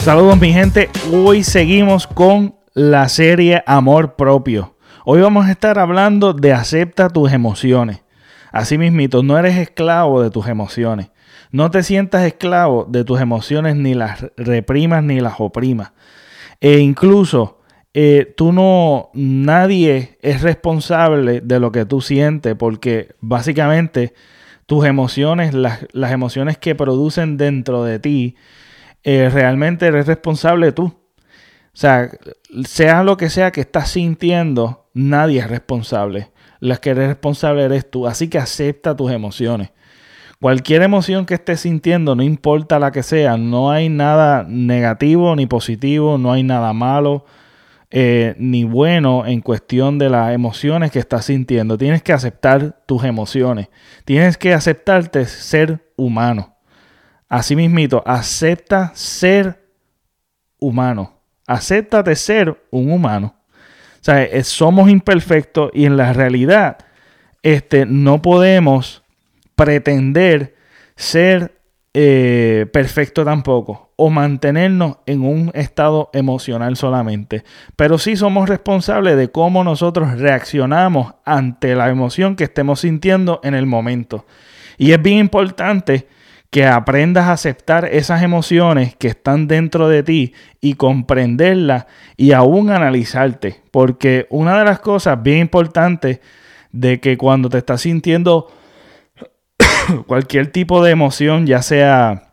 Saludos mi gente, hoy seguimos con la serie Amor Propio. Hoy vamos a estar hablando de acepta tus emociones. Así mismito, no eres esclavo de tus emociones. No te sientas esclavo de tus emociones, ni las reprimas ni las oprimas. E incluso eh, tú no, nadie es responsable de lo que tú sientes, porque básicamente tus emociones, las, las emociones que producen dentro de ti, eh, realmente eres responsable tú. O sea, sea lo que sea que estás sintiendo, nadie es responsable. Las que eres responsable eres tú. Así que acepta tus emociones. Cualquier emoción que estés sintiendo, no importa la que sea, no hay nada negativo ni positivo, no hay nada malo eh, ni bueno en cuestión de las emociones que estás sintiendo. Tienes que aceptar tus emociones. Tienes que aceptarte ser humano. Así mismito, acepta ser humano. Acéptate ser un humano. O sea, eh, somos imperfectos y en la realidad este, no podemos pretender ser eh, perfecto tampoco o mantenernos en un estado emocional solamente. Pero sí somos responsables de cómo nosotros reaccionamos ante la emoción que estemos sintiendo en el momento. Y es bien importante que aprendas a aceptar esas emociones que están dentro de ti y comprenderlas y aún analizarte. Porque una de las cosas bien importantes de que cuando te estás sintiendo cualquier tipo de emoción, ya sea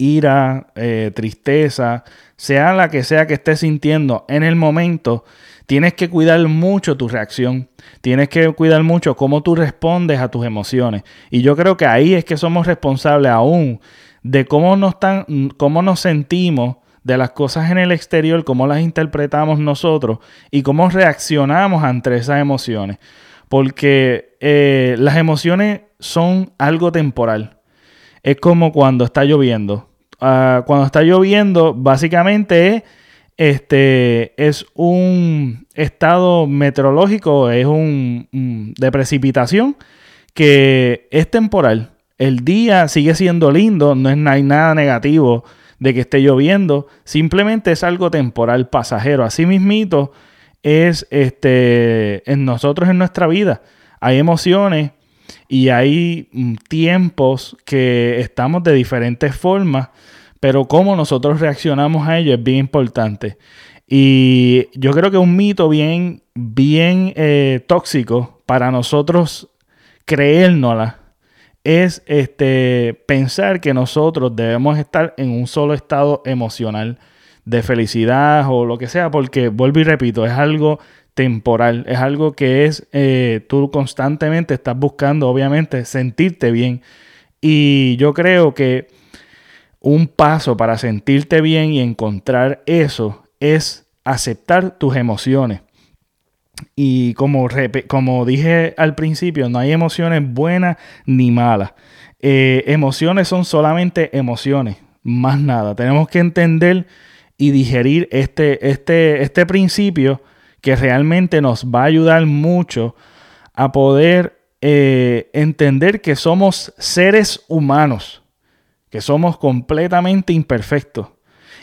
ira, eh, tristeza, sea la que sea que estés sintiendo en el momento, tienes que cuidar mucho tu reacción. Tienes que cuidar mucho cómo tú respondes a tus emociones. Y yo creo que ahí es que somos responsables aún de cómo nos, cómo nos sentimos de las cosas en el exterior, cómo las interpretamos nosotros y cómo reaccionamos ante esas emociones. Porque eh, las emociones son algo temporal. Es como cuando está lloviendo. Ah, cuando está lloviendo, básicamente es este es un estado meteorológico, es un, de precipitación que es temporal. El día sigue siendo lindo, no, es, hay nada negativo de que esté lloviendo, simplemente es algo temporal, pasajero. Así mismito es este, en nosotros en nuestra vida. Hay emociones y hay mm, tiempos que estamos de diferentes formas pero cómo nosotros reaccionamos a ello es bien importante. Y yo creo que un mito bien, bien eh, tóxico para nosotros creérnosla es este, pensar que nosotros debemos estar en un solo estado emocional de felicidad o lo que sea, porque vuelvo y repito, es algo temporal, es algo que es, eh, tú constantemente estás buscando, obviamente, sentirte bien. Y yo creo que un paso para sentirte bien y encontrar eso es aceptar tus emociones. Y como, como dije al principio, no hay emociones buenas ni malas. Eh, emociones son solamente emociones, más nada. Tenemos que entender y digerir este, este, este principio que realmente nos va a ayudar mucho a poder eh, entender que somos seres humanos que somos completamente imperfectos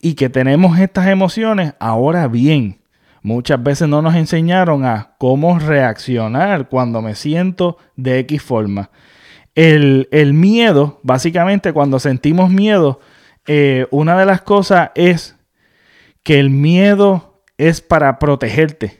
y que tenemos estas emociones, ahora bien, muchas veces no nos enseñaron a cómo reaccionar cuando me siento de X forma. El, miedo, básicamente cuando sentimos miedo, eh, una de las cosas es que el miedo es para protegerte,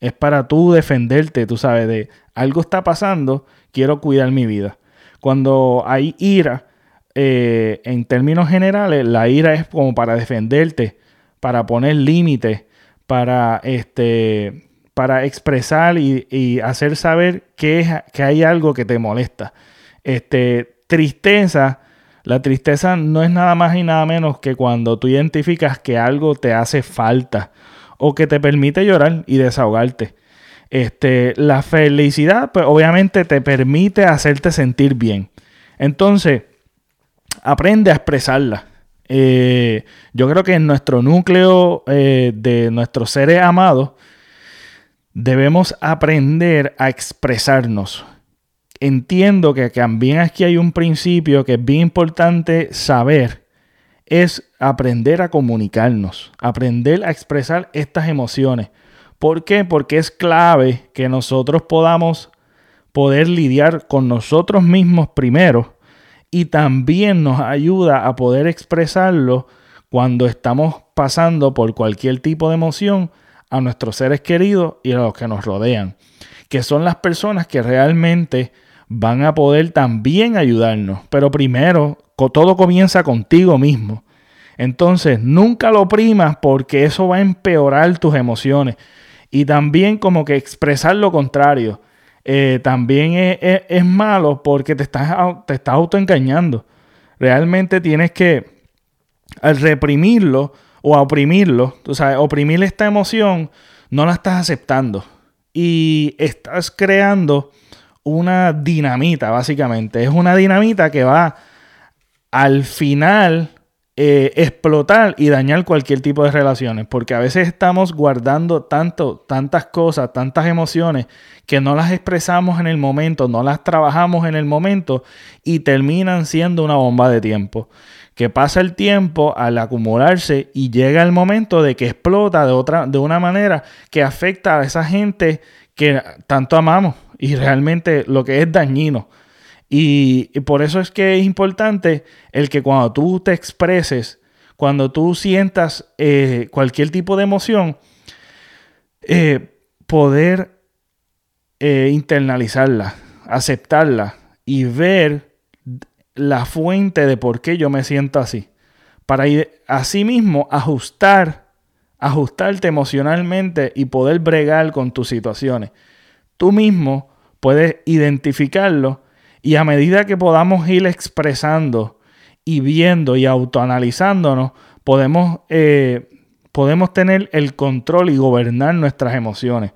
es para tú defenderte, tú sabes, de algo está pasando, quiero cuidar mi vida. Cuando hay ira, eh, en términos generales, la ira es como para defenderte, para poner límites, para, este, para expresar y, hacer saber que, es, que hay algo que te molesta. Este, tristeza, la tristeza no es nada más y nada menos que cuando tú identificas que algo te hace falta o que te permite llorar y desahogarte. Este, la felicidad, pues obviamente te permite hacerte sentir bien. Entonces, aprende a expresarla. Eh, yo creo que en nuestro núcleo eh, de nuestros seres amados debemos aprender a expresarnos. Entiendo que también aquí hay un principio que es bien importante saber. Es aprender a comunicarnos, aprender a expresar estas emociones. ¿Por qué? Porque es clave que nosotros podamos poder lidiar con nosotros mismos primero y también nos ayuda a poder expresarlo cuando estamos pasando por cualquier tipo de emoción a nuestros seres queridos y a los que nos rodean, que son las personas que realmente van a poder también ayudarnos. Pero primero, todo comienza contigo mismo. Entonces, nunca lo primas porque eso va a empeorar tus emociones. Y también como que expresar lo contrario. Eh, también es, malo porque te estás, te estás autoengañando. Realmente tienes que, al reprimirlo o a oprimirlo, o sea, oprimir esta emoción, no la estás aceptando. Y estás creando una dinamita, básicamente. Es una dinamita que va al final eh, explotar y dañar cualquier tipo de relaciones, porque a veces estamos guardando tanto, tantas cosas, tantas emociones que no las expresamos en el momento, no las trabajamos en el momento y terminan siendo una bomba de tiempo. Que pasa el tiempo al acumularse y llega el momento de que explota de otra, de una manera que afecta a esa gente que tanto amamos y realmente lo que es dañino. Y, por eso es que es importante el que cuando tú te expreses, cuando tú sientas eh, cualquier tipo de emoción, eh, poder eh, internalizarla, aceptarla y ver la fuente de por qué yo me siento así. Para así mismo ajustar, ajustarte emocionalmente y poder bregar con tus situaciones. Tú mismo puedes identificarlo y a medida que podamos ir expresando y viendo y autoanalizándonos, podemos, eh, podemos tener el control y gobernar nuestras emociones.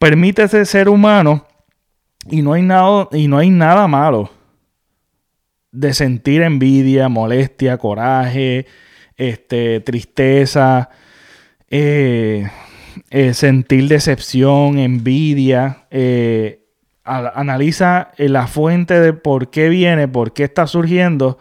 Permítese ser humano y no hay nada, y no hay nada malo de sentir envidia, molestia, coraje, este, tristeza, eh, eh, sentir decepción, envidia analiza eh, la fuente de por qué viene, por qué está surgiendo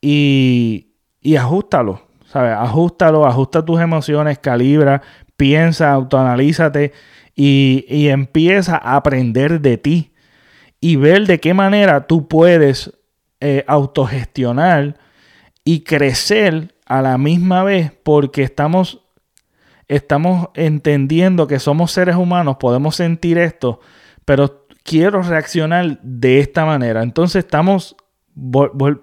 y, y ajustalo, ¿sabes? Ajustalo, ajusta tus emociones, calibra, piensa, autoanalízate y, y empieza a aprender de ti y ver de qué manera tú puedes eh, autogestionar y crecer a la misma vez porque estamos, estamos entendiendo que somos seres humanos, podemos sentir esto, pero quiero reaccionar de esta manera. Entonces estamos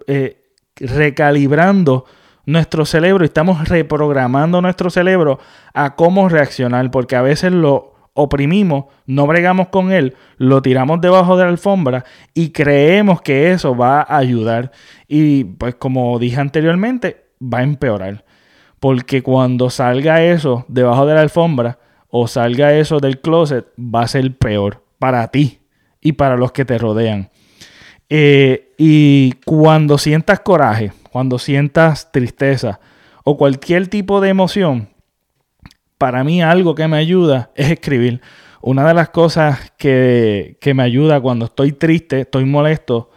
eh, recalibrando nuestro cerebro, estamos reprogramando nuestro cerebro a cómo reaccionar, porque a veces lo oprimimos, no bregamos con él, lo tiramos debajo de la alfombra y creemos que eso va a ayudar. Y pues como dije anteriormente, va a empeorar. Porque cuando salga eso debajo de la alfombra o salga eso del closet, va a ser peor para ti y para los que te rodean. Eh, y cuando sientas coraje, cuando sientas tristeza o cualquier tipo de emoción, para mí algo que me ayuda es escribir. Una de las cosas que, que me ayuda cuando estoy triste, estoy molesto,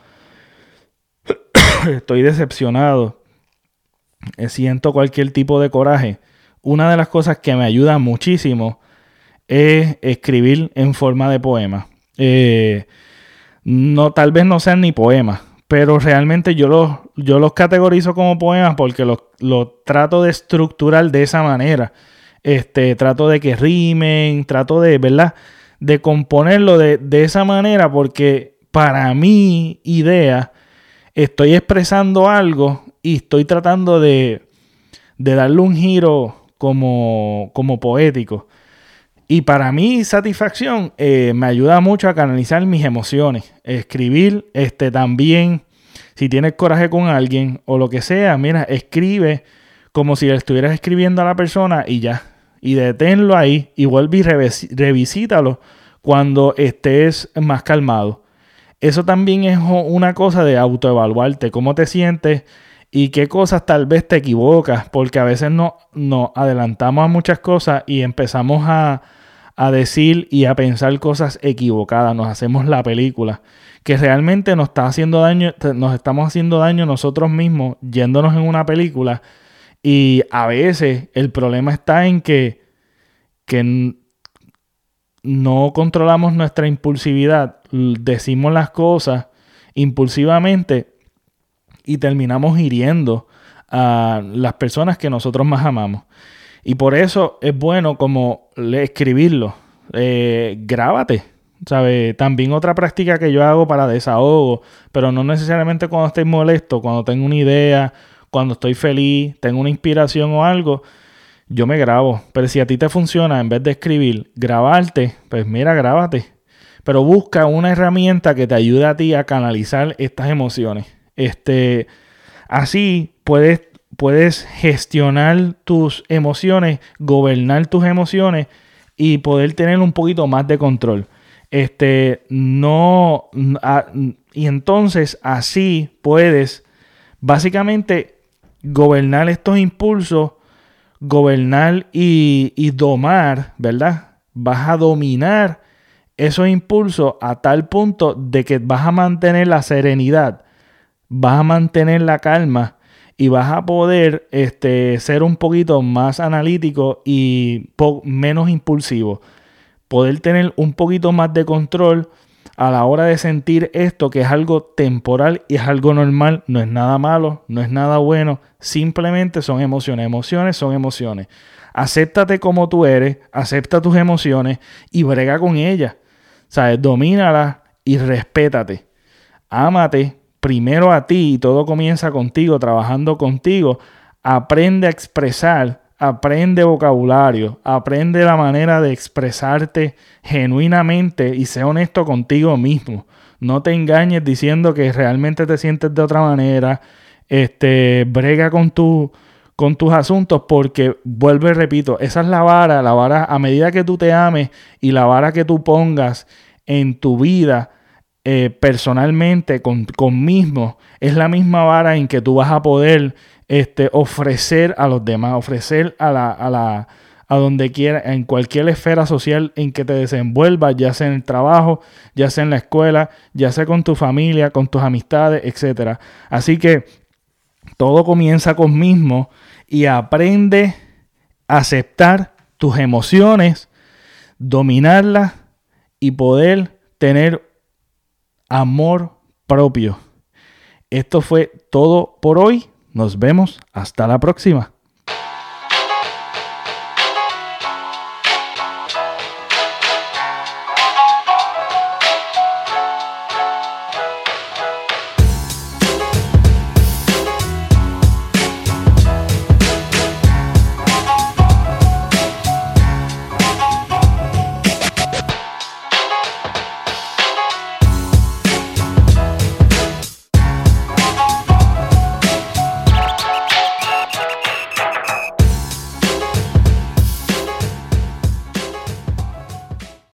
estoy decepcionado, siento cualquier tipo de coraje, una de las cosas que me ayuda muchísimo es escribir en forma de poema. Eh, no, tal vez no sean ni poemas, pero realmente yo los, yo los categorizo como poemas porque los, trato de estructurar de esa manera. Este, trato de que rimen, trato de, ¿verdad? De componerlo de, esa manera porque para mi idea estoy expresando algo y estoy tratando de, de darle un giro como, como poético. Y para mi satisfacción eh, me ayuda mucho a canalizar mis emociones. Escribir este, también, si tienes coraje con alguien o lo que sea, mira, escribe como si le estuvieras escribiendo a la persona y ya. Y deténlo ahí y vuelve y revisítalo cuando estés más calmado. Eso también es una cosa de autoevaluarte, cómo te sientes y qué cosas tal vez te equivocas, porque a veces no, nos adelantamos a muchas cosas y empezamos a, a decir y a pensar cosas equivocadas, nos hacemos la película, que realmente nos está haciendo daño, nos estamos haciendo daño nosotros mismos yéndonos en una película y a veces el problema está en que, que no controlamos nuestra impulsividad, decimos las cosas impulsivamente y terminamos hiriendo a las personas que nosotros más amamos. Y por eso es bueno como escribirlo. Eh, grábate. ¿sabe? También otra práctica que yo hago para desahogo, pero no necesariamente cuando estoy molesto, cuando tengo una idea, cuando estoy feliz, tengo una inspiración o algo, yo me grabo. Pero si a ti te funciona, en vez de escribir, grabarte, pues mira, grábate. Pero busca una herramienta que te ayude a ti a canalizar estas emociones. Este, así puedes, puedes gestionar tus emociones, gobernar tus emociones y poder tener un poquito más de control. Este, no, y entonces así puedes básicamente gobernar estos impulsos, gobernar y, y domar, ¿verdad? Vas a dominar esos impulsos a tal punto de que vas a mantener la serenidad, vas a mantener la calma y vas a poder este, ser un poquito más analítico y menos impulsivo poder tener un poquito más de control a la hora de sentir esto que es algo temporal y es algo normal, no es nada malo, no es nada bueno, simplemente son emociones, emociones son emociones. Acéptate como tú eres, acepta tus emociones y brega con ellas. ¿Sabes? Domínalas y respétate. Ámate primero a ti y todo comienza contigo, trabajando contigo. Aprende a expresar aprende vocabulario, aprende la manera de expresarte genuinamente y sé honesto contigo mismo. No te engañes diciendo que realmente te sientes de otra manera. Este, brega con tu con tus asuntos porque vuelvo y repito, esa es la vara, la vara a medida que tú te ames y la vara que tú pongas en tu vida eh, personalmente con, con mismo, es la misma vara en que tú vas a poder este, ofrecer a los demás, ofrecer a la, a la a donde quiera, en cualquier esfera social en que te desenvuelvas, ya sea en el trabajo, ya sea en la escuela, ya sea con tu familia, con tus amistades, etc. Así que todo comienza con mismo y aprende a aceptar tus emociones, dominarlas y poder tener amor propio. Esto fue todo por hoy. Nos vemos hasta la próxima.